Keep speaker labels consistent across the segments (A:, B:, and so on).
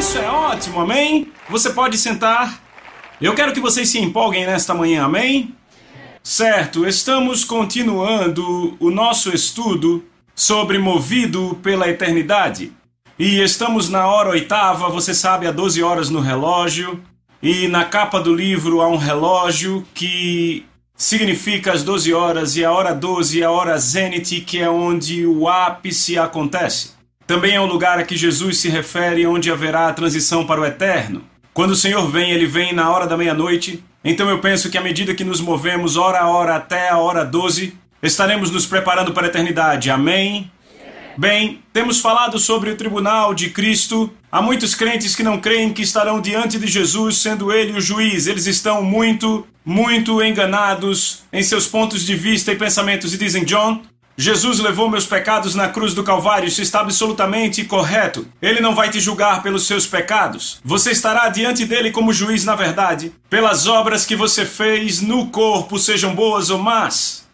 A: Isso é ótimo, amém? Você pode sentar. Eu quero que vocês se empolguem nesta manhã, amém? Certo, estamos continuando o nosso estudo sobre Movido pela Eternidade. E estamos na hora oitava, você sabe, há 12 horas no relógio. E na capa do livro há um relógio que significa as 12 horas, e a hora 12 é a hora zenith, que é onde o ápice acontece. Também é um lugar a que Jesus se refere onde haverá a transição para o eterno. Quando o Senhor vem, ele vem na hora da meia-noite. Então eu penso que à medida que nos movemos hora a hora até a hora 12, estaremos nos preparando para a eternidade. Amém? Bem, temos falado sobre o tribunal de Cristo. Há muitos crentes que não creem que estarão diante de Jesus, sendo ele o juiz. Eles estão muito, muito enganados em seus pontos de vista e pensamentos e dizem: John, Jesus levou meus pecados na cruz do Calvário, isso está absolutamente correto. Ele não vai te julgar pelos seus pecados. Você estará diante dele como juiz na verdade, pelas obras que você fez no corpo, sejam boas ou más.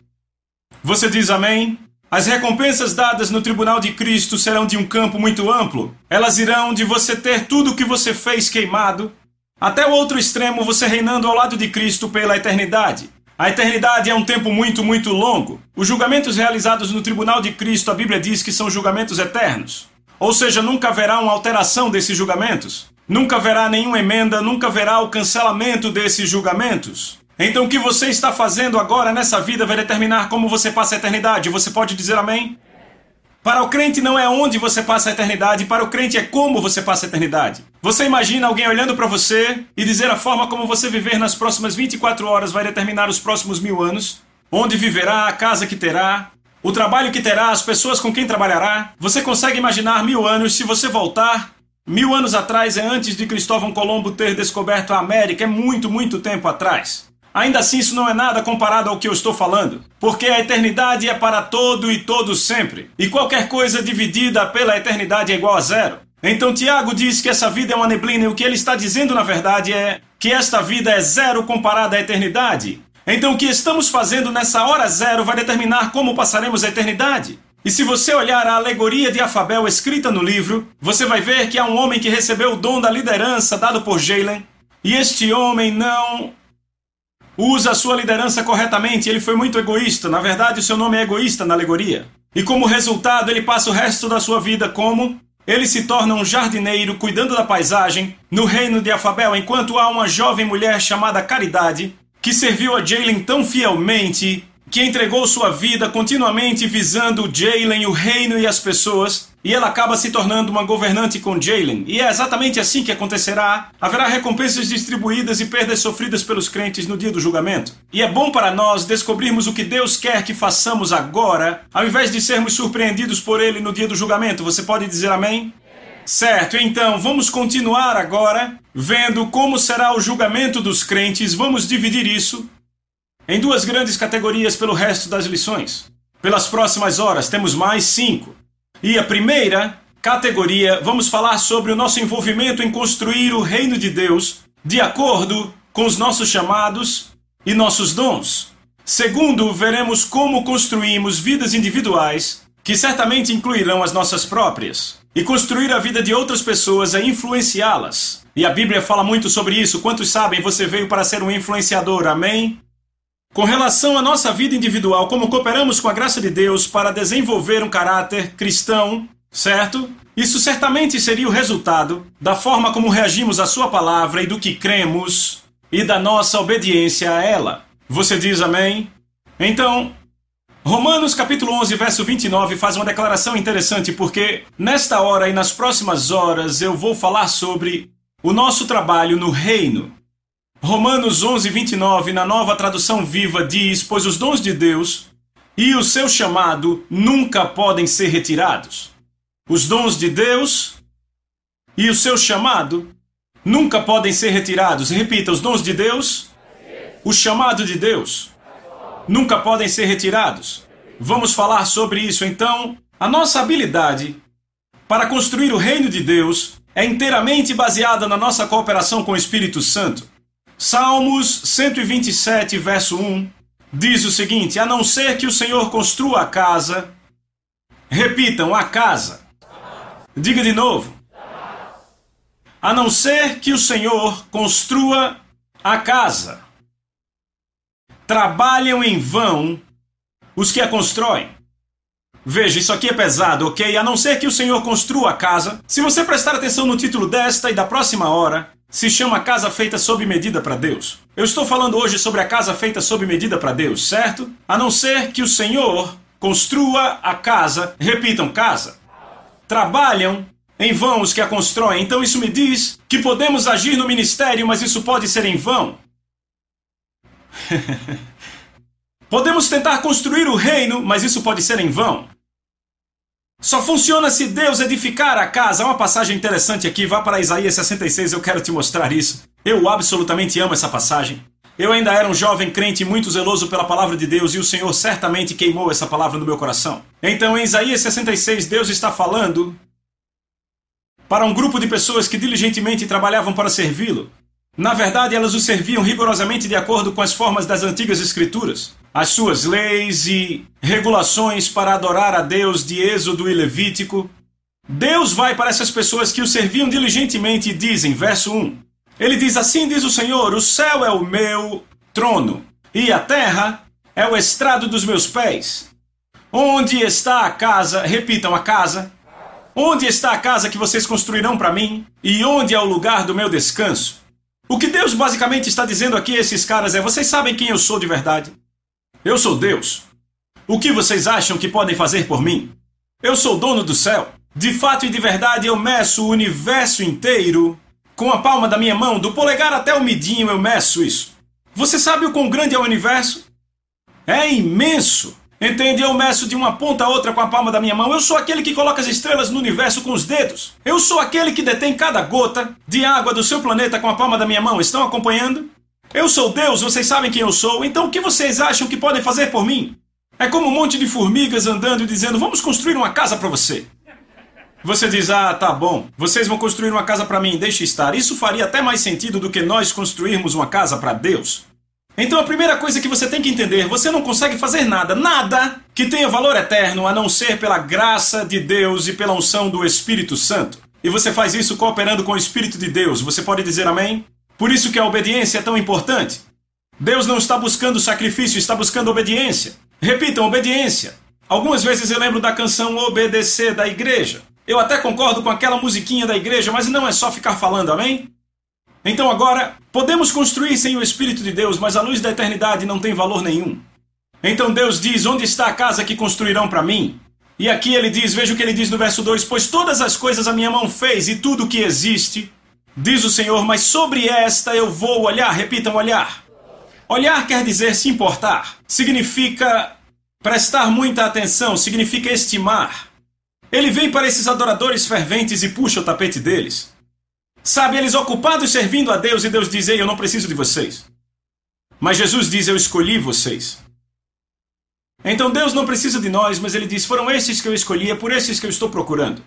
A: Você diz amém? As recompensas dadas no tribunal de Cristo serão de um campo muito amplo. Elas irão de você ter tudo o que você fez queimado, até o outro extremo, você reinando ao lado de Cristo pela eternidade. A eternidade é um tempo muito, muito longo. Os julgamentos realizados no tribunal de Cristo, a Bíblia diz que são julgamentos eternos. Ou seja, nunca haverá uma alteração desses julgamentos. Nunca haverá nenhuma emenda, nunca haverá o cancelamento desses julgamentos. Então o que você está fazendo agora nessa vida vai determinar como você passa a eternidade. Você pode dizer amém? Para o crente não é onde você passa a eternidade, para o crente é como você passa a eternidade. Você imagina alguém olhando para você e dizer a forma como você viver nas próximas 24 horas vai determinar os próximos mil anos? Onde viverá, a casa que terá, o trabalho que terá, as pessoas com quem trabalhará? Você consegue imaginar mil anos se você voltar? Mil anos atrás é antes de Cristóvão Colombo ter descoberto a América, é muito, muito tempo atrás. Ainda assim, isso não é nada comparado ao que eu estou falando, porque a eternidade é para todo e todos sempre, e qualquer coisa dividida pela eternidade é igual a zero. Então Tiago diz que essa vida é uma neblina e o que ele está dizendo na verdade é que esta vida é zero comparada à eternidade. Então o que estamos fazendo nessa hora zero vai determinar como passaremos a eternidade. E se você olhar a alegoria de Afabel escrita no livro, você vai ver que há um homem que recebeu o dom da liderança dado por Jalen, e este homem não usa a sua liderança corretamente, ele foi muito egoísta. Na verdade, o seu nome é egoísta na alegoria. E como resultado, ele passa o resto da sua vida como ele se torna um jardineiro cuidando da paisagem no reino de Afabel, enquanto há uma jovem mulher chamada Caridade que serviu a Jalen tão fielmente que entregou sua vida continuamente visando Jalen, o reino e as pessoas, e ela acaba se tornando uma governante com Jalen. E é exatamente assim que acontecerá. Haverá recompensas distribuídas e perdas sofridas pelos crentes no dia do julgamento. E é bom para nós descobrirmos o que Deus quer que façamos agora, ao invés de sermos surpreendidos por Ele no dia do julgamento. Você pode dizer amém? Certo, então vamos continuar agora vendo como será o julgamento dos crentes. Vamos dividir isso em duas grandes categorias pelo resto das lições. Pelas próximas horas temos mais cinco. E a primeira categoria, vamos falar sobre o nosso envolvimento em construir o reino de Deus de acordo com os nossos chamados e nossos dons. Segundo, veremos como construímos vidas individuais, que certamente incluirão as nossas próprias. E construir a vida de outras pessoas é influenciá-las. E a Bíblia fala muito sobre isso. Quantos sabem você veio para ser um influenciador? Amém? Com relação à nossa vida individual, como cooperamos com a graça de Deus para desenvolver um caráter cristão, certo? Isso certamente seria o resultado da forma como reagimos à Sua palavra e do que cremos e da nossa obediência a ela. Você diz amém? Então, Romanos capítulo 11, verso 29 faz uma declaração interessante porque nesta hora e nas próximas horas eu vou falar sobre o nosso trabalho no reino. Romanos 11, 29, na nova tradução viva, diz: Pois os dons de Deus e o seu chamado nunca podem ser retirados. Os dons de Deus e o seu chamado nunca podem ser retirados. Repita: os dons de Deus, o chamado de Deus, nunca podem ser retirados. Vamos falar sobre isso então. A nossa habilidade para construir o reino de Deus é inteiramente baseada na nossa cooperação com o Espírito Santo. Salmos 127, verso 1 diz o seguinte: A não ser que o Senhor construa a casa, repitam, a casa. Diga de novo. a não ser que o Senhor construa a casa. Trabalham em vão os que a constroem. Veja, isso aqui é pesado, ok? A não ser que o Senhor construa a casa. Se você prestar atenção no título desta e da próxima hora, se chama Casa Feita Sob Medida para Deus. Eu estou falando hoje sobre a casa feita sob medida para Deus, certo? A não ser que o Senhor construa a casa, repitam, casa. Trabalham em vão os que a constroem. Então isso me diz que podemos agir no ministério, mas isso pode ser em vão. podemos tentar construir o reino, mas isso pode ser em vão. Só funciona se Deus edificar a casa. Uma passagem interessante aqui, vá para Isaías 66, eu quero te mostrar isso. Eu absolutamente amo essa passagem. Eu ainda era um jovem crente muito zeloso pela palavra de Deus e o Senhor certamente queimou essa palavra no meu coração. Então, em Isaías 66, Deus está falando para um grupo de pessoas que diligentemente trabalhavam para servi-lo. Na verdade, elas o serviam rigorosamente de acordo com as formas das antigas escrituras as suas leis e regulações para adorar a Deus de Êxodo e Levítico. Deus vai para essas pessoas que o serviam diligentemente e dizem, verso 1. Ele diz assim: diz o Senhor: O céu é o meu trono, e a terra é o estrado dos meus pés. Onde está a casa? Repitam a casa. Onde está a casa que vocês construirão para mim? E onde é o lugar do meu descanso? O que Deus basicamente está dizendo aqui a esses caras é: vocês sabem quem eu sou de verdade? Eu sou Deus. O que vocês acham que podem fazer por mim? Eu sou dono do céu. De fato e de verdade, eu meço o universo inteiro com a palma da minha mão, do polegar até o midinho, eu meço isso. Você sabe o quão grande é o universo? É imenso. Entende? Eu meço de uma ponta a outra com a palma da minha mão. Eu sou aquele que coloca as estrelas no universo com os dedos. Eu sou aquele que detém cada gota de água do seu planeta com a palma da minha mão. Estão acompanhando? Eu sou Deus, vocês sabem quem eu sou, então o que vocês acham que podem fazer por mim? É como um monte de formigas andando e dizendo: Vamos construir uma casa para você. Você diz: Ah, tá bom, vocês vão construir uma casa para mim, deixe estar. Isso faria até mais sentido do que nós construirmos uma casa para Deus. Então a primeira coisa que você tem que entender: você não consegue fazer nada, nada que tenha valor eterno a não ser pela graça de Deus e pela unção do Espírito Santo. E você faz isso cooperando com o Espírito de Deus. Você pode dizer amém? Por isso que a obediência é tão importante. Deus não está buscando sacrifício, está buscando obediência. Repitam, obediência. Algumas vezes eu lembro da canção Obedecer da igreja. Eu até concordo com aquela musiquinha da igreja, mas não é só ficar falando, amém? Então agora, podemos construir sem o Espírito de Deus, mas a luz da eternidade não tem valor nenhum. Então Deus diz: Onde está a casa que construirão para mim? E aqui ele diz: Veja o que ele diz no verso 2: Pois todas as coisas a minha mão fez, e tudo o que existe Diz o Senhor, mas sobre esta eu vou olhar. Repitam, olhar. Olhar quer dizer se importar. Significa prestar muita atenção, significa estimar. Ele vem para esses adoradores ferventes e puxa o tapete deles. Sabe, eles ocupados servindo a Deus e Deus diz: Ei, eu não preciso de vocês. Mas Jesus diz: Eu escolhi vocês. Então Deus não precisa de nós, mas ele diz: Foram esses que eu escolhi, é por esses que eu estou procurando.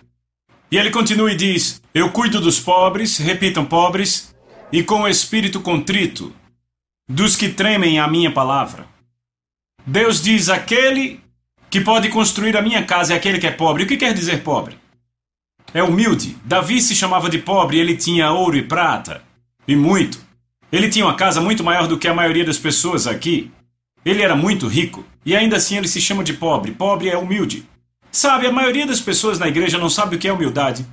A: E ele continua e diz: Eu cuido dos pobres, repitam pobres, e com o espírito contrito, dos que tremem a minha palavra. Deus diz: aquele que pode construir a minha casa é aquele que é pobre. O que quer dizer pobre? É humilde. Davi se chamava de pobre, ele tinha ouro e prata, e muito. Ele tinha uma casa muito maior do que a maioria das pessoas aqui. Ele era muito rico, e ainda assim ele se chama de pobre. Pobre é humilde. Sabe, a maioria das pessoas na igreja não sabe o que é humildade.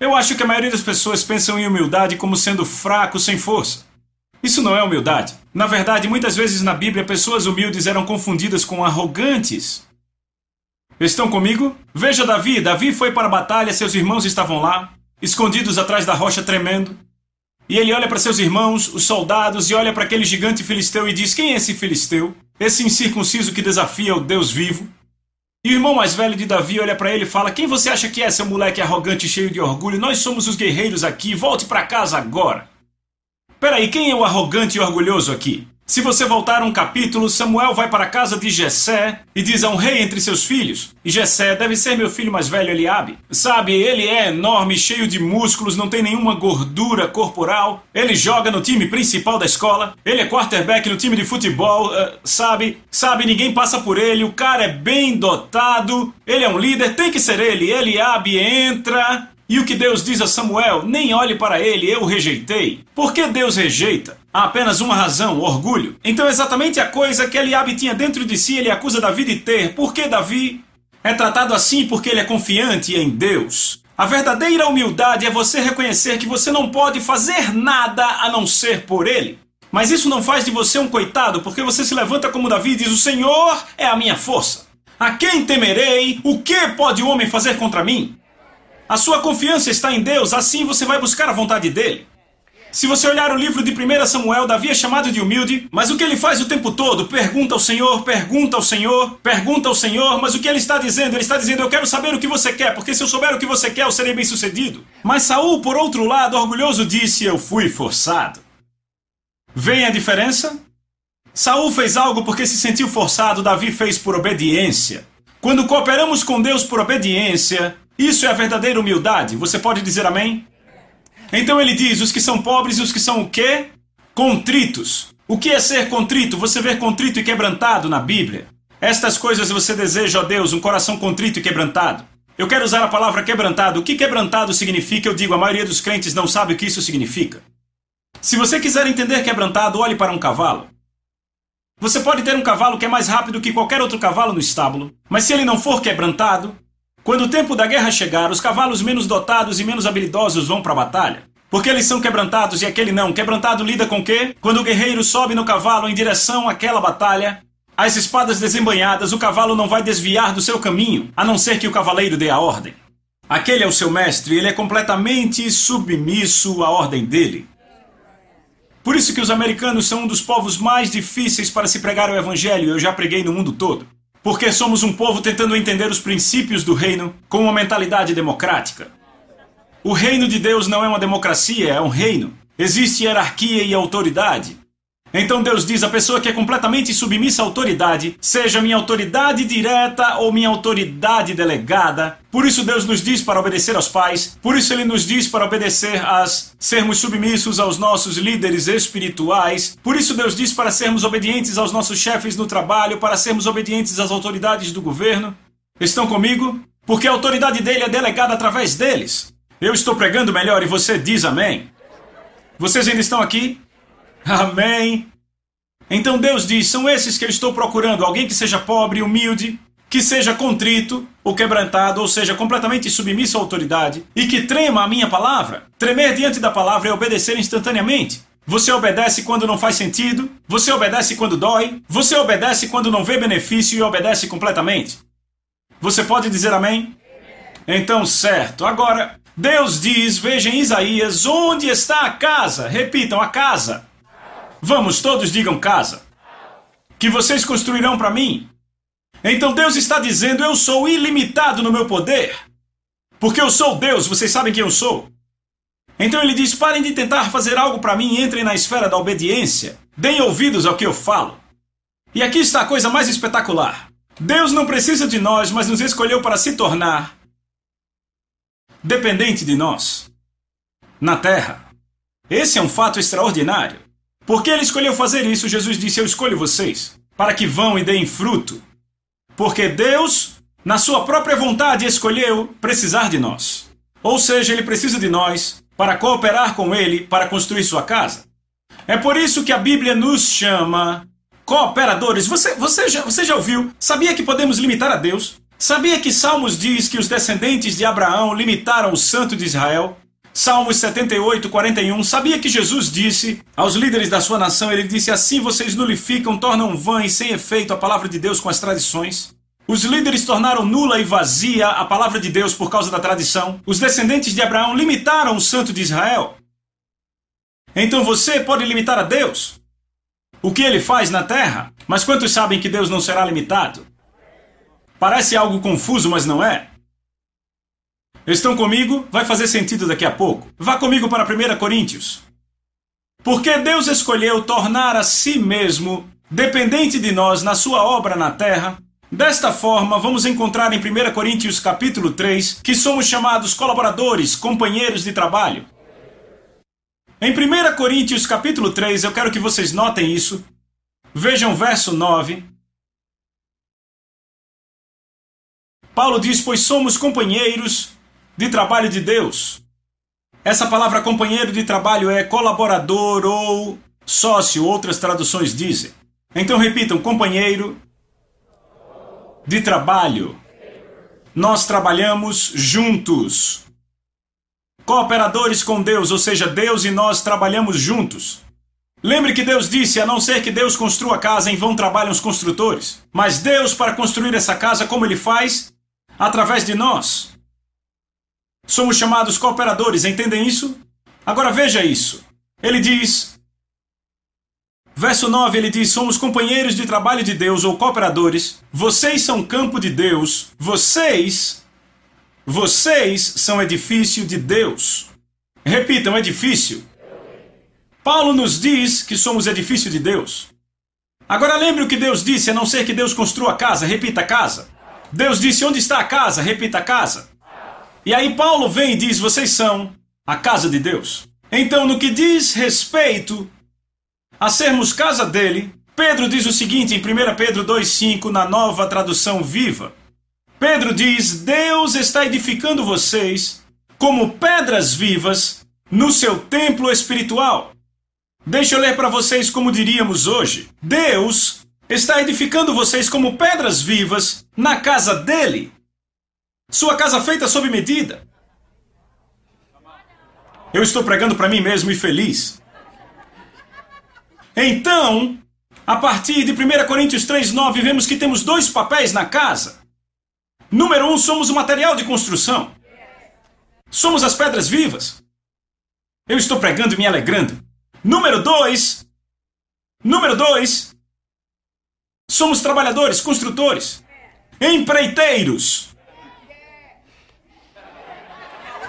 A: Eu acho que a maioria das pessoas pensam em humildade como sendo fraco, sem força. Isso não é humildade. Na verdade, muitas vezes na Bíblia, pessoas humildes eram confundidas com arrogantes. Estão comigo? Veja Davi. Davi foi para a batalha, seus irmãos estavam lá, escondidos atrás da rocha tremendo. E ele olha para seus irmãos, os soldados, e olha para aquele gigante filisteu e diz: Quem é esse filisteu? Esse incircunciso que desafia o Deus vivo? E o irmão mais velho de Davi olha para ele e fala: Quem você acha que é, seu moleque arrogante e cheio de orgulho? Nós somos os guerreiros aqui, volte para casa agora. Peraí, quem é o arrogante e orgulhoso aqui? Se você voltar um capítulo, Samuel vai para a casa de Jessé e diz a um rei entre seus filhos. E Jessé deve ser meu filho mais velho, Eliabe. Sabe, ele é enorme, cheio de músculos, não tem nenhuma gordura corporal. Ele joga no time principal da escola. Ele é quarterback no time de futebol, uh, sabe? Sabe, ninguém passa por ele. O cara é bem dotado. Ele é um líder, tem que ser ele. Eliabe entra E o que Deus diz a Samuel: Nem olhe para ele, eu rejeitei. Por que Deus rejeita? Há apenas uma razão: orgulho. Então, exatamente a coisa que Eliabe tinha dentro de si, ele acusa Davi de ter. Por que Davi é tratado assim? Porque ele é confiante em Deus. A verdadeira humildade é você reconhecer que você não pode fazer nada a não ser por ele. Mas isso não faz de você um coitado, porque você se levanta como Davi e diz: O Senhor é a minha força. A quem temerei? O que pode o homem fazer contra mim? A sua confiança está em Deus, assim você vai buscar a vontade dele. Se você olhar o livro de 1 Samuel, Davi é chamado de humilde, mas o que ele faz o tempo todo? Pergunta ao Senhor, pergunta ao Senhor, pergunta ao Senhor, mas o que ele está dizendo? Ele está dizendo: Eu quero saber o que você quer, porque se eu souber o que você quer, eu serei bem sucedido. Mas Saul, por outro lado, orgulhoso, disse: Eu fui forçado. Vem a diferença? Saul fez algo porque se sentiu forçado, Davi fez por obediência. Quando cooperamos com Deus por obediência, isso é a verdadeira humildade. Você pode dizer amém? Então ele diz: os que são pobres e os que são o quê? Contritos. O que é ser contrito? Você vê contrito e quebrantado na Bíblia. Estas coisas você deseja, ó Deus, um coração contrito e quebrantado. Eu quero usar a palavra quebrantado. O que quebrantado significa? Eu digo, a maioria dos crentes não sabe o que isso significa. Se você quiser entender quebrantado, olhe para um cavalo. Você pode ter um cavalo que é mais rápido que qualquer outro cavalo no estábulo, mas se ele não for quebrantado, quando o tempo da guerra chegar, os cavalos menos dotados e menos habilidosos vão para a batalha. Porque eles são quebrantados e aquele não. Quebrantado lida com quê? Quando o guerreiro sobe no cavalo em direção àquela batalha, as espadas desembanhadas, o cavalo não vai desviar do seu caminho, a não ser que o cavaleiro dê a ordem. Aquele é o seu mestre, ele é completamente submisso à ordem dele. Por isso que os americanos são um dos povos mais difíceis para se pregar o evangelho, eu já preguei no mundo todo. Porque somos um povo tentando entender os princípios do reino com uma mentalidade democrática. O reino de Deus não é uma democracia, é um reino. Existe hierarquia e autoridade. Então Deus diz: a pessoa que é completamente submissa à autoridade, seja minha autoridade direta ou minha autoridade delegada. Por isso Deus nos diz para obedecer aos pais, por isso Ele nos diz para obedecer às sermos submissos aos nossos líderes espirituais. Por isso Deus diz para sermos obedientes aos nossos chefes no trabalho, para sermos obedientes às autoridades do governo. Estão comigo? Porque a autoridade dele é delegada através deles. Eu estou pregando melhor e você diz amém. Vocês ainda estão aqui? Amém. Então Deus diz: são esses que eu estou procurando, alguém que seja pobre, humilde, que seja contrito ou quebrantado, ou seja, completamente submisso à autoridade, e que trema a minha palavra. Tremer diante da palavra é obedecer instantaneamente. Você obedece quando não faz sentido, você obedece quando dói, você obedece quando não vê benefício e obedece completamente. Você pode dizer amém? Então, certo. Agora, Deus diz, veja em Isaías, onde está a casa? Repitam, a casa. Vamos, todos digam casa. Que vocês construirão para mim. Então Deus está dizendo: Eu sou ilimitado no meu poder. Porque eu sou Deus, vocês sabem quem eu sou. Então ele diz: Parem de tentar fazer algo para mim entrem na esfera da obediência. Deem ouvidos ao que eu falo. E aqui está a coisa mais espetacular. Deus não precisa de nós, mas nos escolheu para se tornar dependente de nós. Na terra. Esse é um fato extraordinário. Por que ele escolheu fazer isso? Jesus disse: Eu escolho vocês, para que vão e deem fruto. Porque Deus, na sua própria vontade, escolheu precisar de nós. Ou seja, ele precisa de nós para cooperar com ele para construir sua casa. É por isso que a Bíblia nos chama cooperadores. Você, você, já, você já ouviu? Sabia que podemos limitar a Deus? Sabia que Salmos diz que os descendentes de Abraão limitaram o Santo de Israel? Salmos 78, 41. Sabia que Jesus disse aos líderes da sua nação: Ele disse, assim vocês nulificam, tornam vã e sem efeito a palavra de Deus com as tradições? Os líderes tornaram nula e vazia a palavra de Deus por causa da tradição. Os descendentes de Abraão limitaram o santo de Israel. Então você pode limitar a Deus? O que ele faz na terra? Mas quantos sabem que Deus não será limitado? Parece algo confuso, mas não é. Estão comigo? Vai fazer sentido daqui a pouco. Vá comigo para 1 Coríntios. Porque Deus escolheu tornar a si mesmo dependente de nós na sua obra na terra. Desta forma, vamos encontrar em 1 Coríntios capítulo 3 que somos chamados colaboradores, companheiros de trabalho. Em 1 Coríntios capítulo 3, eu quero que vocês notem isso. Vejam verso 9. Paulo diz: Pois somos companheiros de trabalho de Deus. Essa palavra companheiro de trabalho é colaborador ou sócio, outras traduções dizem. Então repitam: companheiro de trabalho. Nós trabalhamos juntos. Cooperadores com Deus, ou seja, Deus e nós trabalhamos juntos. Lembre que Deus disse: a não ser que Deus construa a casa, em vão trabalham os construtores. Mas Deus, para construir essa casa, como Ele faz? Através de nós. Somos chamados cooperadores, entendem isso? Agora veja isso. Ele diz. Verso 9 ele diz: Somos companheiros de trabalho de Deus ou cooperadores. Vocês são campo de Deus. Vocês. Vocês são edifício de Deus. Repitam: edifício. Paulo nos diz que somos edifício de Deus. Agora lembre o que Deus disse, a não ser que Deus construa a casa, repita a casa. Deus disse: Onde está a casa? Repita a casa. E aí Paulo vem e diz: Vocês são a casa de Deus. Então, no que diz respeito a sermos casa dele, Pedro diz o seguinte em 1 Pedro 2,5, na nova tradução viva. Pedro diz: Deus está edificando vocês como pedras vivas no seu templo espiritual. Deixa eu ler para vocês como diríamos hoje. Deus está edificando vocês como pedras vivas na casa dele. Sua casa feita sob medida. Eu estou pregando para mim mesmo e feliz. Então, a partir de 1 Coríntios 3,9, vemos que temos dois papéis na casa. Número um, somos o material de construção. Somos as pedras vivas. Eu estou pregando e me alegrando. Número dois. Número dois. Somos trabalhadores, construtores, empreiteiros.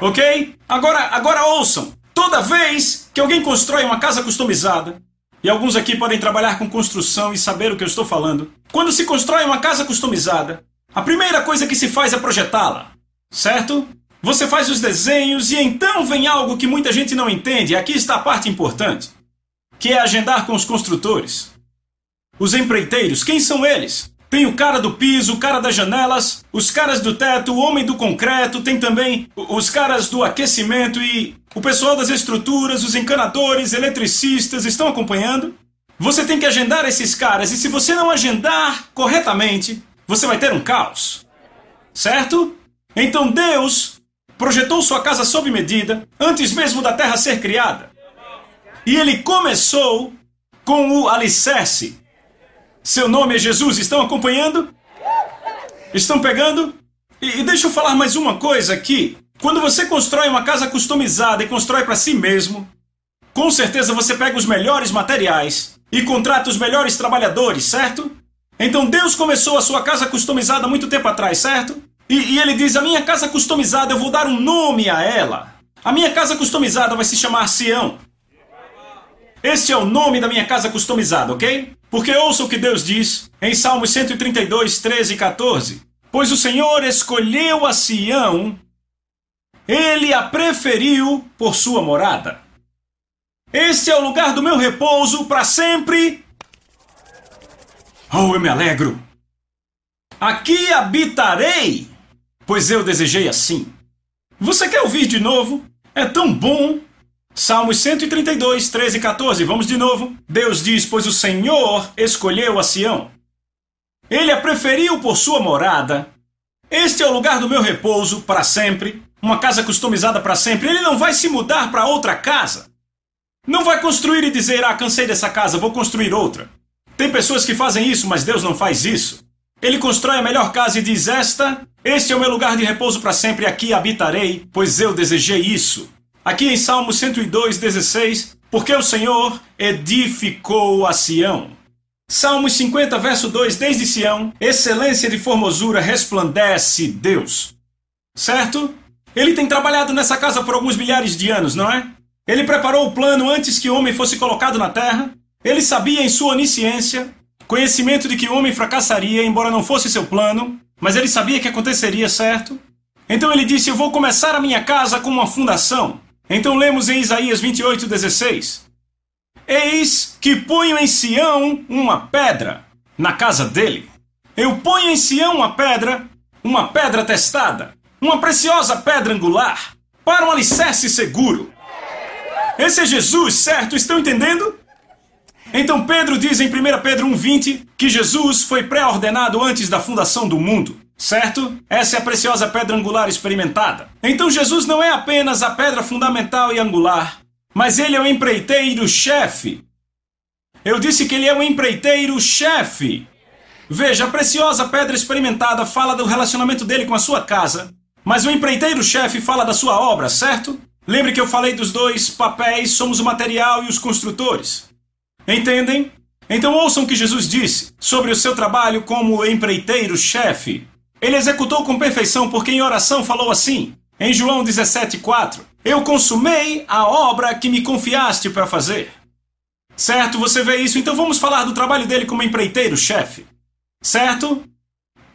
A: Ok? Agora, agora ouçam. Toda vez que alguém constrói uma casa customizada, e alguns aqui podem trabalhar com construção e saber o que eu estou falando. Quando se constrói uma casa customizada, a primeira coisa que se faz é projetá-la, certo? Você faz os desenhos e então vem algo que muita gente não entende. Aqui está a parte importante, que é agendar com os construtores. Os empreiteiros, quem são eles? Tem o cara do piso, o cara das janelas, os caras do teto, o homem do concreto, tem também os caras do aquecimento e o pessoal das estruturas, os encanadores, eletricistas estão acompanhando. Você tem que agendar esses caras e se você não agendar corretamente, você vai ter um caos. Certo? Então Deus projetou sua casa sob medida, antes mesmo da terra ser criada. E ele começou com o alicerce. Seu nome é Jesus, estão acompanhando? Estão pegando? E, e deixa eu falar mais uma coisa aqui. Quando você constrói uma casa customizada e constrói para si mesmo, com certeza você pega os melhores materiais e contrata os melhores trabalhadores, certo? Então Deus começou a sua casa customizada muito tempo atrás, certo? E, e ele diz: A minha casa customizada, eu vou dar um nome a ela. A minha casa customizada vai se chamar Sião. Este é o nome da minha casa customizada, ok? Porque ouça o que Deus diz em Salmos 132, 13 e 14. Pois o Senhor escolheu a Sião, ele a preferiu por sua morada. Este é o lugar do meu repouso para sempre. Oh, eu me alegro. Aqui habitarei pois eu desejei assim. Você quer ouvir de novo? É tão bom! Salmos 132, 13 e 14, vamos de novo. Deus diz: Pois o Senhor escolheu a Sião. Ele a preferiu por sua morada. Este é o lugar do meu repouso para sempre, uma casa customizada para sempre. Ele não vai se mudar para outra casa. Não vai construir e dizer: Ah, cansei dessa casa, vou construir outra. Tem pessoas que fazem isso, mas Deus não faz isso. Ele constrói a melhor casa e diz: Esta, este é o meu lugar de repouso para sempre, aqui habitarei, pois eu desejei isso. Aqui em Salmo 102, 16, porque o Senhor edificou a Sião. Salmos 50, verso 2, desde Sião, excelência de formosura resplandece Deus. Certo? Ele tem trabalhado nessa casa por alguns milhares de anos, não é? Ele preparou o plano antes que o homem fosse colocado na terra. Ele sabia em sua onisciência Conhecimento de que o homem fracassaria, embora não fosse seu plano, mas ele sabia que aconteceria, certo? Então ele disse: Eu vou começar a minha casa com uma fundação. Então lemos em Isaías 28, 16: Eis que ponho em Sião uma pedra, na casa dele. Eu ponho em Sião uma pedra, uma pedra testada. uma preciosa pedra angular para um alicerce seguro. Esse é Jesus, certo? Estão entendendo? Então Pedro diz em 1 Pedro 1,20 que Jesus foi pré-ordenado antes da fundação do mundo. Certo? Essa é a preciosa pedra angular experimentada. Então Jesus não é apenas a pedra fundamental e angular, mas ele é o empreiteiro-chefe. Eu disse que ele é o empreiteiro-chefe. Veja, a preciosa pedra experimentada fala do relacionamento dele com a sua casa, mas o empreiteiro-chefe fala da sua obra, certo? Lembre que eu falei dos dois papéis, somos o material e os construtores. Entendem? Então ouçam o que Jesus disse sobre o seu trabalho como empreiteiro-chefe. Ele executou com perfeição porque em oração falou assim, em João 17,4: Eu consumei a obra que me confiaste para fazer. Certo? Você vê isso? Então vamos falar do trabalho dele como empreiteiro-chefe. Certo?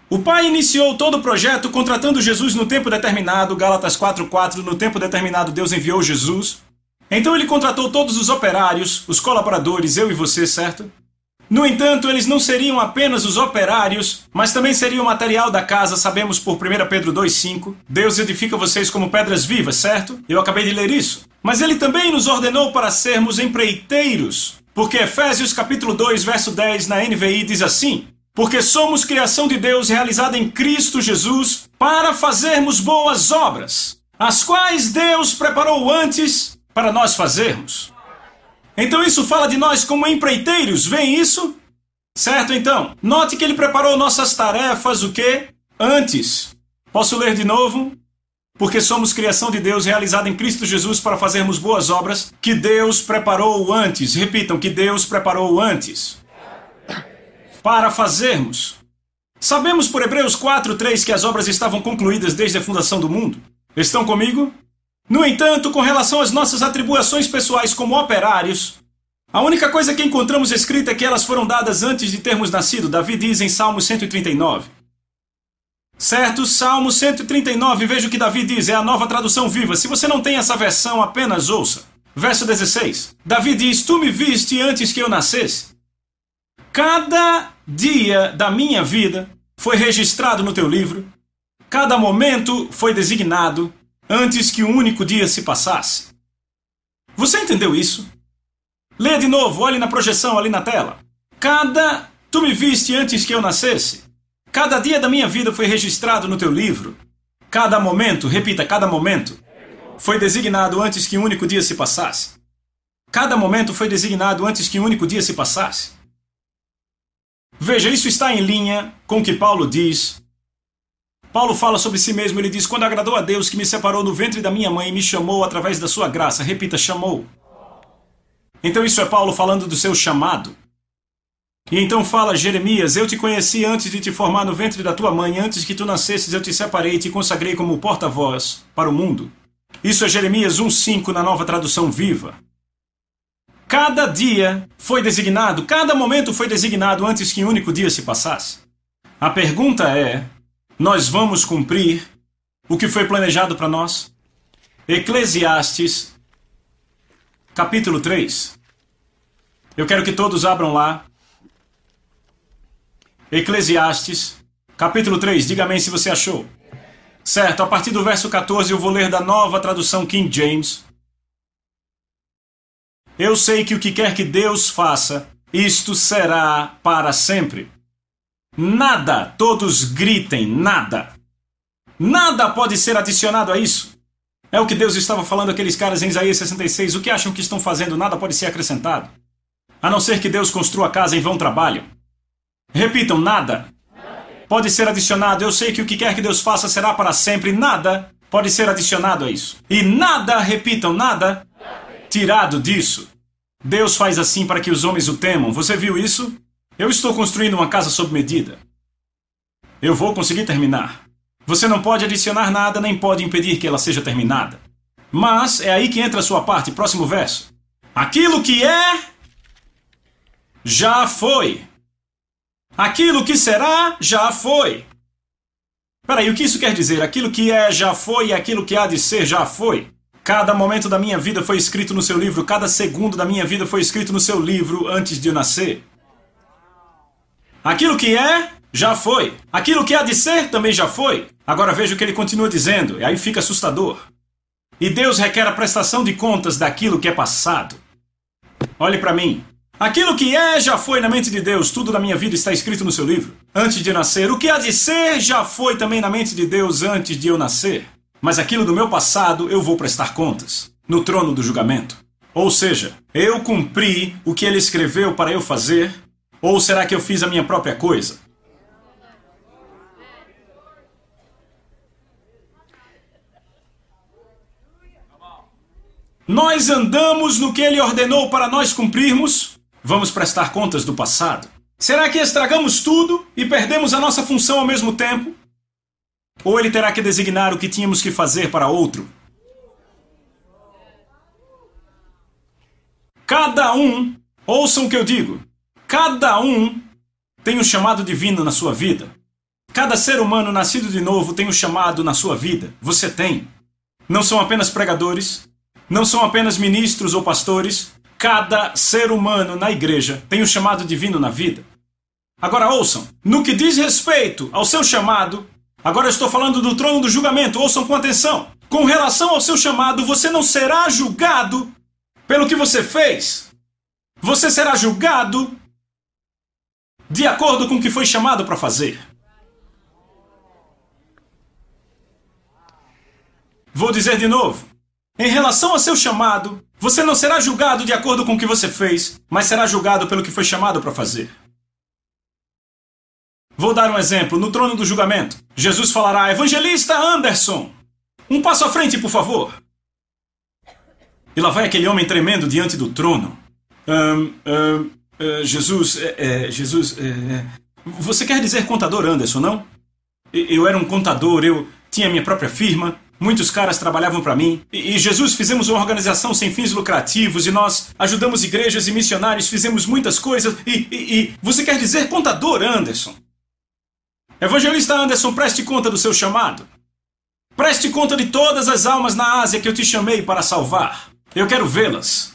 A: O pai iniciou todo o projeto contratando Jesus no tempo determinado, Gálatas 4:4, no tempo determinado Deus enviou Jesus. Então ele contratou todos os operários, os colaboradores, eu e você, certo? No entanto, eles não seriam apenas os operários, mas também seriam o material da casa, sabemos por 1 Pedro 2,5. Deus edifica vocês como pedras vivas, certo? Eu acabei de ler isso. Mas ele também nos ordenou para sermos empreiteiros, porque Efésios capítulo 2, verso 10 na NVI diz assim: Porque somos criação de Deus realizada em Cristo Jesus para fazermos boas obras, as quais Deus preparou antes para nós fazermos. Então isso fala de nós como empreiteiros, vem isso? Certo então? Note que ele preparou nossas tarefas o quê? Antes. Posso ler de novo? Porque somos criação de Deus realizada em Cristo Jesus para fazermos boas obras que Deus preparou antes. Repitam, que Deus preparou antes. Para fazermos. Sabemos por Hebreus 4:3 que as obras estavam concluídas desde a fundação do mundo. Estão comigo? No entanto, com relação às nossas atribuições pessoais como operários, a única coisa que encontramos escrita é que elas foram dadas antes de termos nascido. Davi diz em Salmo 139. Certo? Salmo 139, veja o que Davi diz, é a nova tradução viva. Se você não tem essa versão, apenas ouça. Verso 16. Davi diz: Tu me viste antes que eu nascesse. Cada dia da minha vida foi registrado no teu livro, cada momento foi designado antes que um único dia se passasse. Você entendeu isso? Leia de novo, olhe na projeção ali na tela. Cada. Tu me viste antes que eu nascesse. Cada dia da minha vida foi registrado no teu livro. Cada momento, repita, cada momento, foi designado antes que um único dia se passasse. Cada momento foi designado antes que um único dia se passasse. Veja, isso está em linha com o que Paulo diz Paulo fala sobre si mesmo, ele diz: Quando agradou a Deus que me separou do ventre da minha mãe e me chamou através da sua graça. Repita, chamou. Então isso é Paulo falando do seu chamado. E então fala Jeremias: Eu te conheci antes de te formar no ventre da tua mãe, antes que tu nascesses, eu te separei e te consagrei como porta-voz para o mundo. Isso é Jeremias 1,5 na nova tradução viva. Cada dia foi designado, cada momento foi designado antes que um único dia se passasse. A pergunta é: nós vamos cumprir o que foi planejado para nós? Eclesiastes, capítulo 3. Eu quero que todos abram lá. Eclesiastes, capítulo 3. Diga amém se você achou. Certo, a partir do verso 14 eu vou ler da nova tradução King James. Eu sei que o que quer que Deus faça, isto será para sempre. Nada, todos gritem, nada. Nada pode ser adicionado a isso. É o que Deus estava falando àqueles caras em Isaías 66. O que acham que estão fazendo? Nada pode ser acrescentado. A não ser que Deus construa a casa em vão trabalho. Repitam, nada. Pode ser adicionado. Eu sei que o que quer que Deus faça será para sempre. Nada pode ser adicionado a isso. E nada, repitam, nada tirado disso. Deus faz assim para que os homens o temam. Você viu isso? Eu estou construindo uma casa sob medida. Eu vou conseguir terminar. Você não pode adicionar nada nem pode impedir que ela seja terminada. Mas é aí que entra a sua parte, próximo verso. Aquilo que é, já foi. Aquilo que será, já foi. Peraí, o que isso quer dizer? Aquilo que é, já foi, e aquilo que há de ser, já foi. Cada momento da minha vida foi escrito no seu livro, cada segundo da minha vida foi escrito no seu livro antes de eu nascer. Aquilo que é, já foi. Aquilo que há de ser também já foi. Agora veja o que ele continua dizendo, e aí fica assustador. E Deus requer a prestação de contas daquilo que é passado. Olhe para mim. Aquilo que é já foi na mente de Deus, tudo na minha vida está escrito no seu livro. Antes de nascer, o que há de ser já foi também na mente de Deus antes de eu nascer. Mas aquilo do meu passado eu vou prestar contas no trono do julgamento. Ou seja, eu cumpri o que ele escreveu para eu fazer, ou será que eu fiz a minha própria coisa? Nós andamos no que ele ordenou para nós cumprirmos? Vamos prestar contas do passado? Será que estragamos tudo e perdemos a nossa função ao mesmo tempo? Ou ele terá que designar o que tínhamos que fazer para outro? Cada um, ouçam o que eu digo, cada um tem um chamado divino na sua vida. Cada ser humano nascido de novo tem um chamado na sua vida. Você tem. Não são apenas pregadores, não são apenas ministros ou pastores, cada ser humano na igreja tem um chamado divino na vida. Agora ouçam, no que diz respeito ao seu chamado, agora estou falando do trono do julgamento, ouçam com atenção. Com relação ao seu chamado, você não será julgado pelo que você fez. Você será julgado de acordo com o que foi chamado para fazer. Vou dizer de novo. Em relação ao seu chamado, você não será julgado de acordo com o que você fez, mas será julgado pelo que foi chamado para fazer. Vou dar um exemplo. No trono do julgamento, Jesus falará: Evangelista Anderson, um passo à frente, por favor. E lá vai aquele homem tremendo diante do trono. Um, um, uh, Jesus, é, é, Jesus, é, você quer dizer contador Anderson, não? Eu era um contador, eu tinha minha própria firma, Muitos caras trabalhavam para mim. E, e, Jesus fizemos uma organização sem fins lucrativos e nós ajudamos igrejas e missionários, fizemos muitas coisas. E, e, e você quer dizer contador Anderson? Evangelista Anderson, preste conta do seu chamado. Preste conta de todas as almas na Ásia que eu te chamei para salvar. Eu quero vê-las.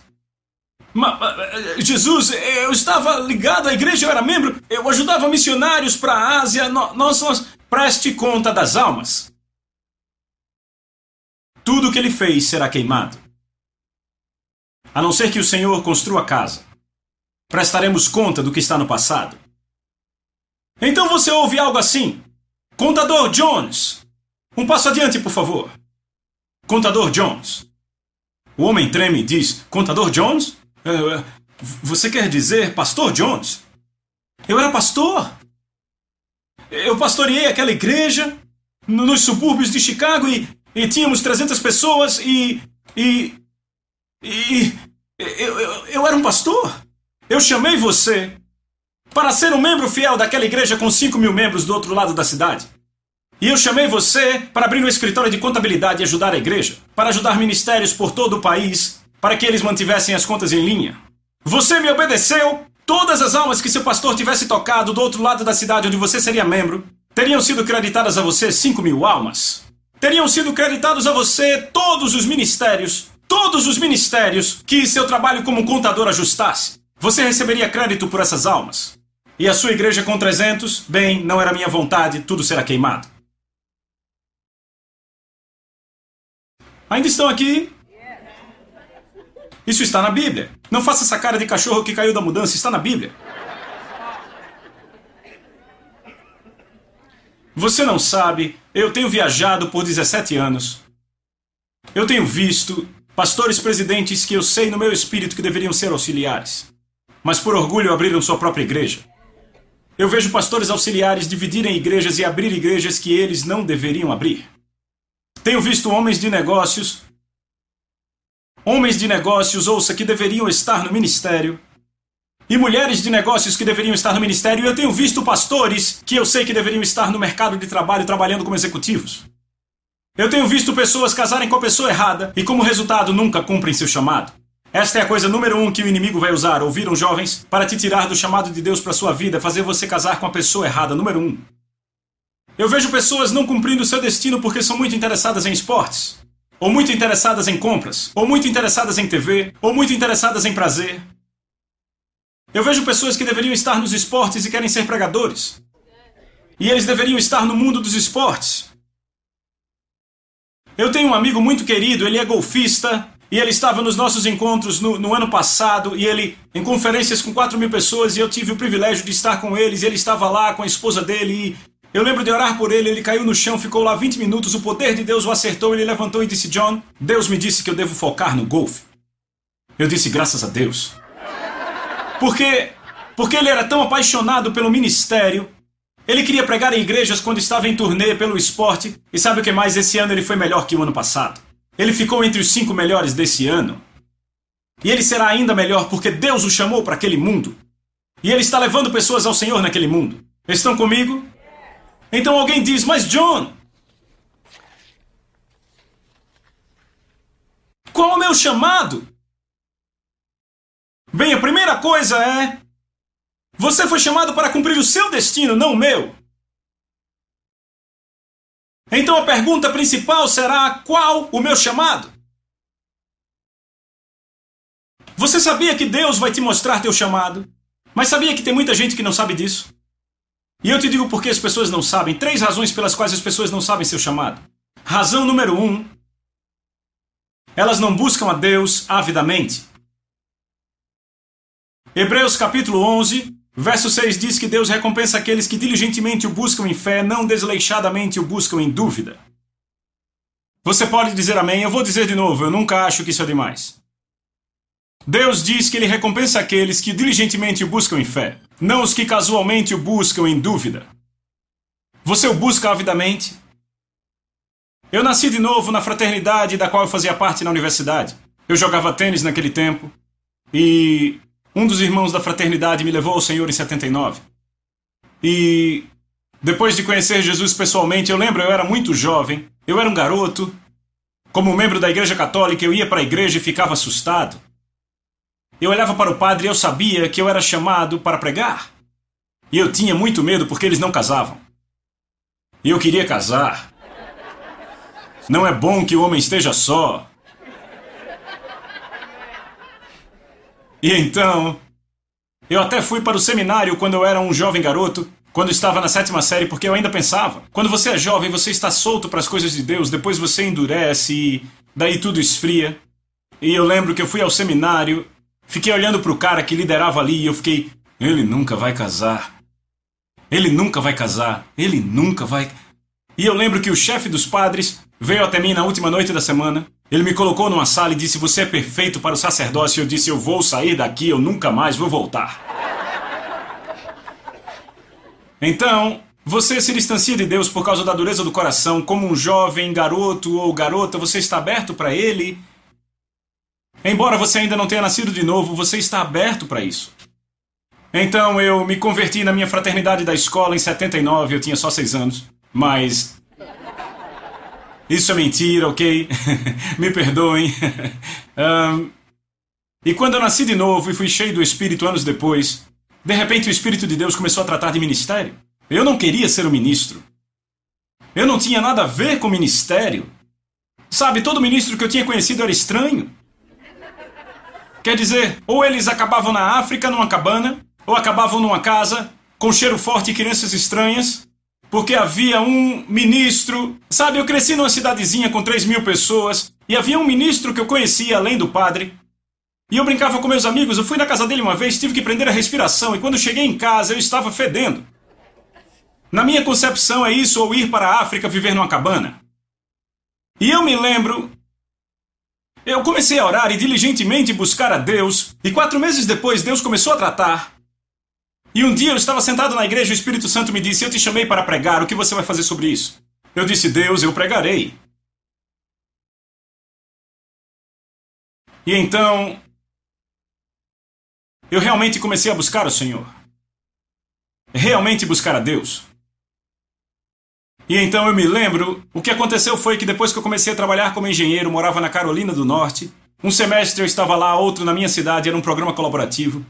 A: Jesus, eu estava ligado à igreja, eu era membro, eu ajudava missionários para a Ásia. Nós, nós. Preste conta das almas. Tudo o que ele fez será queimado. A não ser que o Senhor construa a casa. Prestaremos conta do que está no passado. Então você ouve algo assim: Contador Jones! Um passo adiante, por favor. Contador Jones. O homem treme e diz: Contador Jones? Uh, você quer dizer Pastor Jones? Eu era pastor. Eu pastoreei aquela igreja nos subúrbios de Chicago e e tínhamos 300 pessoas e. e. e. Eu, eu, eu era um pastor. Eu chamei você para ser um membro fiel daquela igreja com 5 mil membros do outro lado da cidade. E eu chamei você para abrir um escritório de contabilidade e ajudar a igreja, para ajudar ministérios por todo o país, para que eles mantivessem as contas em linha. Você me obedeceu. Todas as almas que seu pastor tivesse tocado do outro lado da cidade onde você seria membro teriam sido creditadas a você 5 mil almas teriam sido creditados a você todos os ministérios, todos os ministérios que seu trabalho como contador ajustasse. Você receberia crédito por essas almas. E a sua igreja com 300? Bem, não era minha vontade, tudo será queimado. Ainda estão aqui? Isso está na Bíblia. Não faça essa cara de cachorro que caiu da mudança, está na Bíblia. Você não sabe, eu tenho viajado por 17 anos. Eu tenho visto pastores presidentes que eu sei no meu espírito que deveriam ser auxiliares, mas por orgulho abriram sua própria igreja. Eu vejo pastores auxiliares dividirem igrejas e abrir igrejas que eles não deveriam abrir. Tenho visto homens de negócios, homens de negócios, ouça, que deveriam estar no ministério, e mulheres de negócios que deveriam estar no ministério, e eu tenho visto pastores que eu sei que deveriam estar no mercado de trabalho trabalhando como executivos. Eu tenho visto pessoas casarem com a pessoa errada e, como resultado, nunca cumprem seu chamado. Esta é a coisa número um que o inimigo vai usar, ouviram jovens, para te tirar do chamado de Deus para sua vida, fazer você casar com a pessoa errada, número um. Eu vejo pessoas não cumprindo seu destino porque são muito interessadas em esportes, ou muito interessadas em compras, ou muito interessadas em TV, ou muito interessadas em prazer, eu vejo pessoas que deveriam estar nos esportes e querem ser pregadores. E eles deveriam estar no mundo dos esportes. Eu tenho um amigo muito querido, ele é golfista, e ele estava nos nossos encontros no, no, ano passado, e ele, em conferências com 4 mil pessoas, e eu tive o privilégio de estar com eles, e ele estava lá com a esposa dele, eu lembro de orar por ele, ele caiu no chão, ficou lá 20 minutos, o poder de Deus o acertou, ele levantou e disse: John, Deus me disse que eu devo focar no golfe. Eu disse: graças a Deus. Porque, porque ele era tão apaixonado pelo ministério, ele queria pregar em igrejas quando estava em turnê pelo esporte, e sabe o que mais? Esse ano ele foi melhor que o ano passado. Ele ficou entre os cinco melhores desse ano. E ele será ainda melhor porque Deus o chamou para aquele mundo. E ele está levando pessoas ao Senhor naquele mundo. Estão comigo? Então alguém diz: Mas John, qual o meu chamado? Bem, a primeira coisa é você foi chamado para cumprir o seu destino, não o meu. Então a pergunta principal será: qual o meu chamado? Você sabia que Deus vai te mostrar teu chamado? Mas sabia que tem muita gente que não sabe disso? E eu te digo por que as pessoas não sabem. Três razões pelas quais as pessoas não sabem seu chamado. Razão número um: elas não buscam a Deus avidamente. Hebreus capítulo 11, Verso 6 diz que Deus recompensa aqueles que diligentemente o buscam em fé, não desleixadamente o buscam em dúvida. Você pode dizer amém, eu vou dizer de novo, eu nunca acho que isso é demais. Deus diz que ele recompensa aqueles que diligentemente o buscam em fé, não os que casualmente o buscam em dúvida. Você o busca avidamente? Eu nasci de novo na fraternidade da qual eu fazia parte na universidade. Eu jogava tênis naquele tempo e um dos irmãos da fraternidade me levou ao Senhor em 79. E depois de conhecer Jesus pessoalmente, eu lembro, eu era muito jovem, eu era um garoto. Como membro da Igreja Católica, eu ia para a igreja e ficava assustado. Eu olhava para o padre e eu sabia que eu era chamado para pregar. E eu tinha muito medo porque eles não casavam. E eu queria casar. Não é bom que o homem esteja só. E então, eu até fui para o seminário quando eu era um jovem garoto, quando estava na sétima série, porque eu ainda pensava. Quando você é jovem, você está solto para as coisas de Deus, depois você endurece e daí tudo esfria. E eu lembro que eu fui ao seminário, fiquei olhando para o cara que liderava ali e eu fiquei: ele nunca vai casar. Ele nunca vai casar. Ele nunca vai. E eu lembro que o chefe dos padres veio até mim na última noite da semana ele me colocou numa sala e disse: Você é perfeito para o sacerdócio. Eu disse: Eu vou sair daqui, eu nunca mais vou voltar. Então, você se distancia de Deus por causa da dureza do coração, como um jovem garoto ou garota, você está aberto para Ele. Embora você ainda não tenha nascido de novo, você está aberto para isso. Então eu me converti na minha fraternidade da escola em 79, eu tinha só seis anos. Mas isso é mentira, ok? Me perdoem. um, e quando eu nasci de novo e fui cheio do Espírito anos depois, de repente o Espírito de Deus começou a tratar de ministério. Eu não queria ser um ministro. Eu não tinha nada a ver com ministério. Sabe, todo ministro que eu tinha conhecido era estranho. Quer dizer, ou eles acabavam na África numa cabana, ou acabavam numa casa com cheiro forte e crianças estranhas, porque havia um ministro. Sabe, eu cresci numa cidadezinha com 3 mil pessoas e havia um ministro que eu conhecia além do padre. E eu brincava com meus amigos, eu fui na casa dele uma vez, tive que prender a respiração e quando cheguei em casa eu estava fedendo. Na minha concepção é isso ou ir para a África viver numa cabana. E eu me lembro. Eu comecei a orar e diligentemente buscar a Deus, e quatro meses depois Deus começou a tratar e um dia eu estava sentado na igreja e o Espírito Santo me disse: Eu te chamei para pregar, o que você vai fazer sobre isso? Eu disse: Deus, eu pregarei. E então. Eu realmente comecei a buscar o Senhor. Realmente buscar a Deus. E então eu me lembro, o que aconteceu foi que depois que eu comecei a trabalhar como engenheiro, morava na Carolina do Norte. Um semestre eu estava lá, outro na minha cidade, era um programa colaborativo.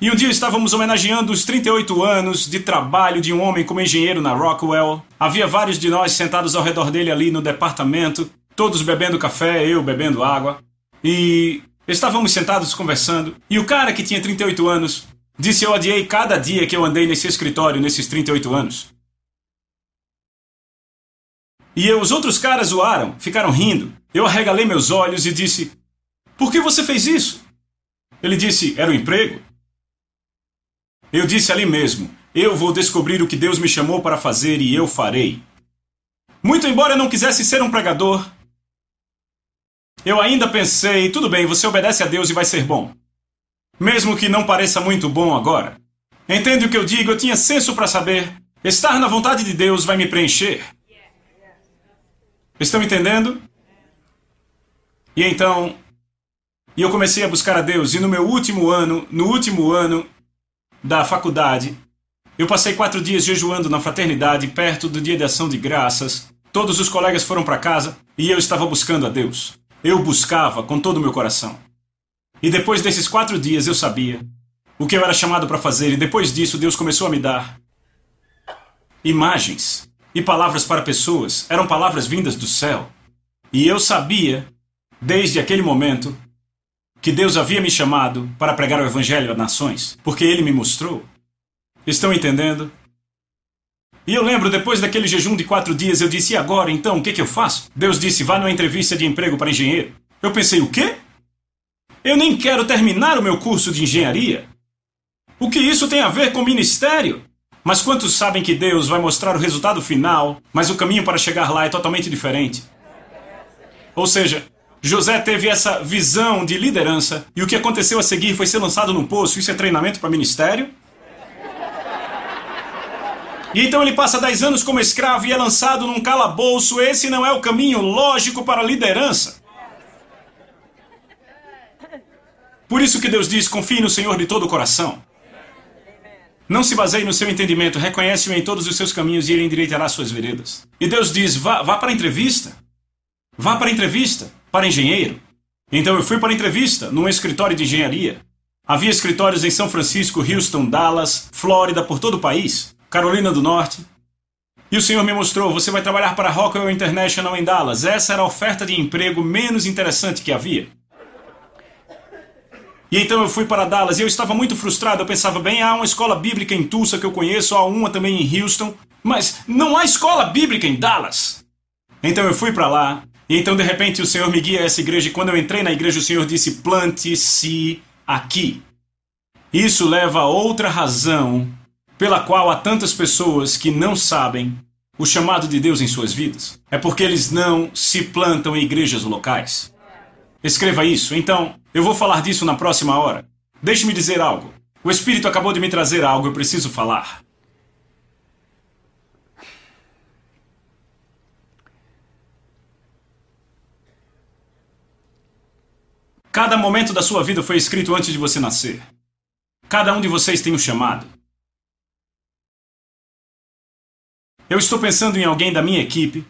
A: E um dia estávamos homenageando os 38 anos de trabalho de um homem como engenheiro na Rockwell. Havia vários de nós sentados ao redor dele ali no departamento, todos bebendo café, eu bebendo água. E estávamos sentados conversando. E o cara que tinha 38 anos disse: Eu odiei cada dia que eu andei nesse escritório nesses 38 anos. E os outros caras zoaram, ficaram rindo. Eu arregalei meus olhos e disse: Por que você fez isso? Ele disse: Era um emprego. Eu disse ali mesmo: Eu vou descobrir o que Deus me chamou para fazer e eu farei. Muito embora eu não quisesse ser um pregador, eu ainda pensei: tudo bem, você obedece a Deus e vai ser bom. Mesmo que não pareça muito bom agora. Entende o que eu digo? Eu tinha senso para saber. Estar na vontade de Deus vai me preencher. Estão entendendo? E então, e eu comecei a buscar a Deus. E no meu último ano, no último ano da faculdade, eu passei quatro dias jejuando na fraternidade, perto do dia de ação de graças. Todos os colegas foram para casa e eu estava buscando a Deus. Eu buscava com todo o meu coração. E depois desses quatro dias eu sabia o que eu era chamado para fazer, e depois disso Deus começou a me dar imagens e palavras para pessoas, eram palavras vindas do céu. E eu sabia, desde aquele momento, que Deus havia me chamado para pregar o Evangelho a nações, porque Ele me mostrou. Estão entendendo? E eu lembro, depois daquele jejum de quatro dias, eu disse: e agora então, o que, que eu faço? Deus disse: vá numa entrevista de emprego para engenheiro. Eu pensei: o quê? Eu nem quero terminar o meu curso de engenharia. O que isso tem a ver com ministério? Mas quantos sabem que Deus vai mostrar o resultado final, mas o caminho para chegar lá é totalmente diferente? Ou seja, José teve essa visão de liderança e o que aconteceu a seguir foi ser lançado num poço. Isso é treinamento para ministério? E então ele passa 10 anos como escravo e é lançado num calabouço. Esse não é o caminho lógico para a liderança. Por isso que Deus diz: confie no Senhor de todo o coração. Não se baseie no seu entendimento, reconhece-o em todos os seus caminhos e ele endireitará suas veredas. E Deus diz: vá, vá para a entrevista. Vá para a entrevista, para engenheiro. Então eu fui para a entrevista, num escritório de engenharia. Havia escritórios em São Francisco, Houston, Dallas, Flórida, por todo o país, Carolina do Norte. E o Senhor me mostrou: você vai trabalhar para a Rockwell International em Dallas. Essa era a oferta de emprego menos interessante que havia. E então eu fui para Dallas e eu estava muito frustrado. Eu pensava, bem, há uma escola bíblica em Tulsa que eu conheço, há uma também em Houston, mas não há escola bíblica em Dallas. Então eu fui para lá, e então de repente o Senhor me guia a essa igreja, e quando eu entrei na igreja, o Senhor disse: plante-se aqui. Isso leva a outra razão pela qual há tantas pessoas que não sabem o chamado de Deus em suas vidas. É porque eles não se plantam em igrejas locais. Escreva isso. Então, eu vou falar disso na próxima hora. Deixe-me dizer algo. O Espírito acabou de me trazer algo, eu preciso falar. Cada momento da sua vida foi escrito antes de você nascer. Cada um de vocês tem um chamado. Eu estou pensando em alguém da minha equipe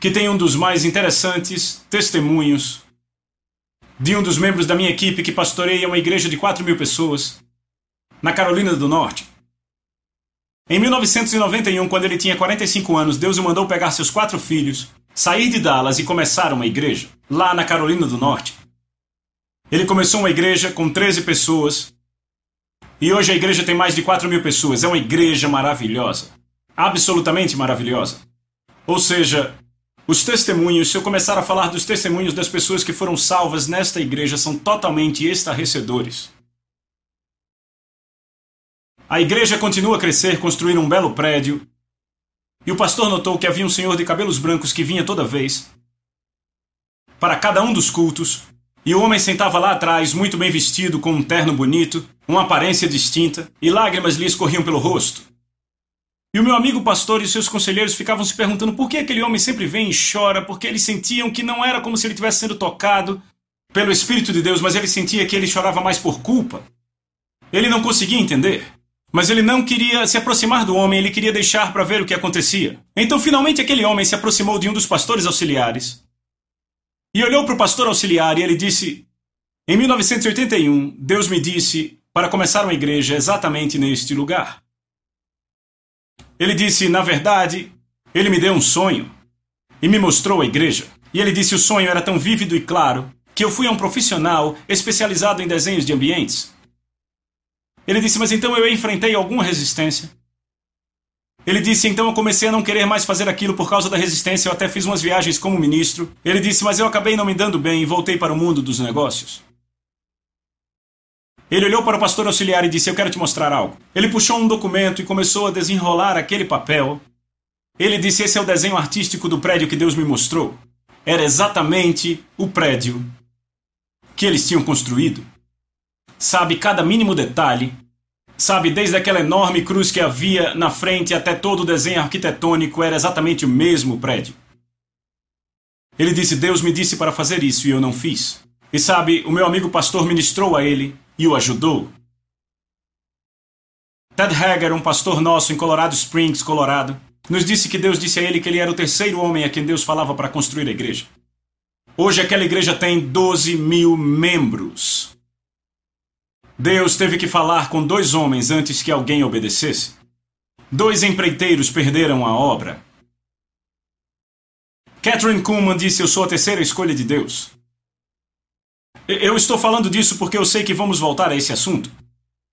A: que tem um dos mais interessantes testemunhos de um dos membros da minha equipe que pastoreia uma igreja de 4 mil pessoas, na Carolina do Norte. Em 1991, quando ele tinha 45 anos, Deus o mandou pegar seus quatro filhos, sair de Dallas e começar uma igreja, lá na Carolina do Norte. Ele começou uma igreja com 13 pessoas, e hoje a igreja tem mais de 4 mil pessoas. É uma igreja maravilhosa. Absolutamente maravilhosa. Ou seja, os testemunhos, se eu começar a falar dos testemunhos das pessoas que foram salvas nesta igreja, são totalmente estarrecedores. A igreja continua a crescer, construir um belo prédio. E o pastor notou que havia um senhor de cabelos brancos que vinha toda vez para cada um dos cultos. E o homem sentava lá atrás, muito bem vestido, com um terno bonito, uma aparência distinta, e lágrimas lhe escorriam pelo rosto. E o meu amigo pastor e seus conselheiros ficavam se perguntando por que aquele homem sempre vem e chora, porque eles sentiam que não era como se ele estivesse sendo tocado pelo Espírito de Deus, mas ele sentia que ele chorava mais por culpa. Ele não conseguia entender. Mas ele não queria se aproximar do homem, ele queria deixar para ver o que acontecia. Então, finalmente, aquele homem se aproximou de um dos pastores auxiliares e olhou para o pastor auxiliar e ele disse: Em 1981, Deus me disse para começar uma igreja exatamente neste lugar. Ele disse: Na verdade, ele me deu um sonho e me mostrou a igreja. E ele disse: O sonho era tão vívido e claro que eu fui a um profissional especializado em desenhos de ambientes. Ele disse: Mas então eu enfrentei alguma resistência. Ele disse: Então eu comecei a não querer mais fazer aquilo por causa da resistência. Eu até fiz umas viagens como ministro. Ele disse: Mas eu acabei não me dando bem e voltei para o mundo dos negócios. Ele olhou para o pastor auxiliar e disse: Eu quero te mostrar algo. Ele puxou um documento e começou a desenrolar aquele papel. Ele disse: Esse é o desenho artístico do prédio que Deus me mostrou. Era exatamente o prédio que eles tinham construído. Sabe cada mínimo detalhe, Sabe, desde aquela enorme cruz que havia na frente até todo o desenho arquitetônico era exatamente o mesmo prédio. Ele disse: Deus me disse para fazer isso e eu não fiz. E sabe, o meu amigo pastor ministrou a ele e o ajudou. Ted Hager, um pastor nosso em Colorado Springs, Colorado, nos disse que Deus disse a ele que ele era o terceiro homem a quem Deus falava para construir a igreja. Hoje aquela igreja tem 12 mil membros. Deus teve que falar com dois homens antes que alguém obedecesse. Dois empreiteiros perderam a obra. Catherine Kuhlman disse: Eu sou a terceira escolha de Deus. Eu estou falando disso porque eu sei que vamos voltar a esse assunto.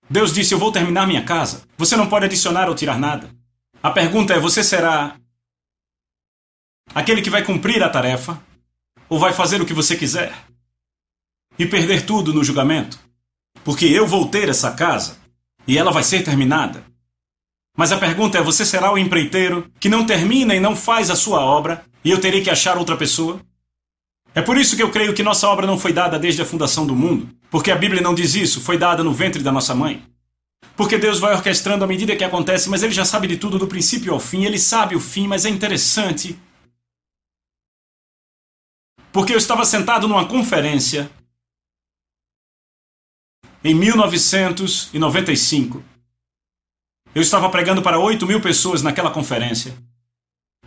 A: Deus disse: Eu vou terminar minha casa. Você não pode adicionar ou tirar nada. A pergunta é: você será aquele que vai cumprir a tarefa ou vai fazer o que você quiser e perder tudo no julgamento? porque eu vou ter essa casa e ela vai ser terminada. Mas a pergunta é: você será o empreiteiro que não termina e não faz a sua obra e eu terei que achar outra pessoa? É por isso que eu creio que nossa obra não foi dada desde a fundação do mundo, porque a Bíblia não diz isso, foi dada no ventre da nossa mãe. Porque Deus vai orquestrando à medida que acontece, mas Ele já sabe de tudo do princípio ao fim, Ele sabe o fim, mas é interessante. Porque eu estava sentado numa conferência em 1995. Eu estava pregando para 8 mil pessoas naquela conferência.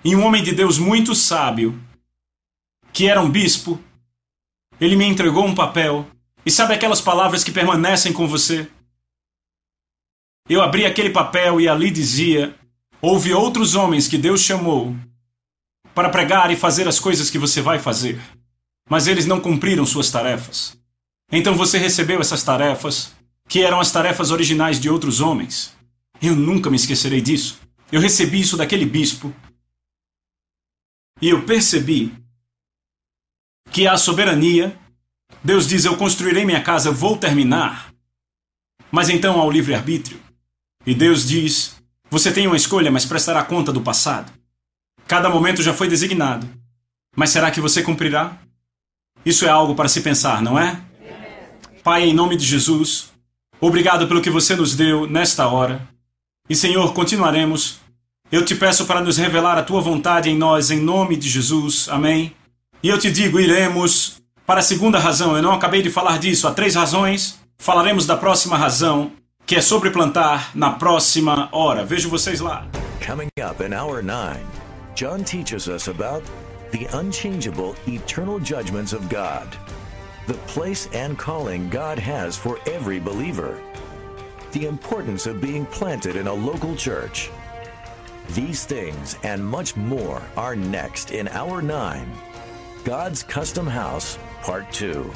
A: E um homem de Deus muito sábio, que era um bispo, ele me entregou um papel. E sabe aquelas palavras que permanecem com você? Eu abri aquele papel e ali dizia: Houve outros homens que Deus chamou para pregar e fazer as coisas que você vai fazer, mas eles não cumpriram suas tarefas. Então você recebeu essas tarefas, que eram as tarefas originais de outros homens. Eu nunca me esquecerei disso. Eu recebi isso daquele bispo. E eu percebi que a soberania, Deus diz: Eu construirei minha casa, vou terminar. Mas então há o livre-arbítrio. E Deus diz: Você tem uma escolha, mas prestará conta do passado. Cada momento já foi designado. Mas será que você cumprirá? Isso é algo para se pensar, não é? Pai, em nome de Jesus, obrigado pelo que você nos deu nesta hora. E, Senhor, continuaremos. Eu te peço para nos revelar a tua vontade em nós, em nome de Jesus. Amém. E eu te digo, iremos para a segunda razão. Eu não acabei de falar disso. Há três razões. Falaremos da próxima razão, que é sobre plantar na próxima hora. Vejo vocês lá.
B: Coming up in hour 9, John teaches us about the unchangeable eternal judgments of God. the place and calling God has for every believer, the importance of being planted in a local church. These things and much more are next in Hour 9 God's Custom House, Part 2.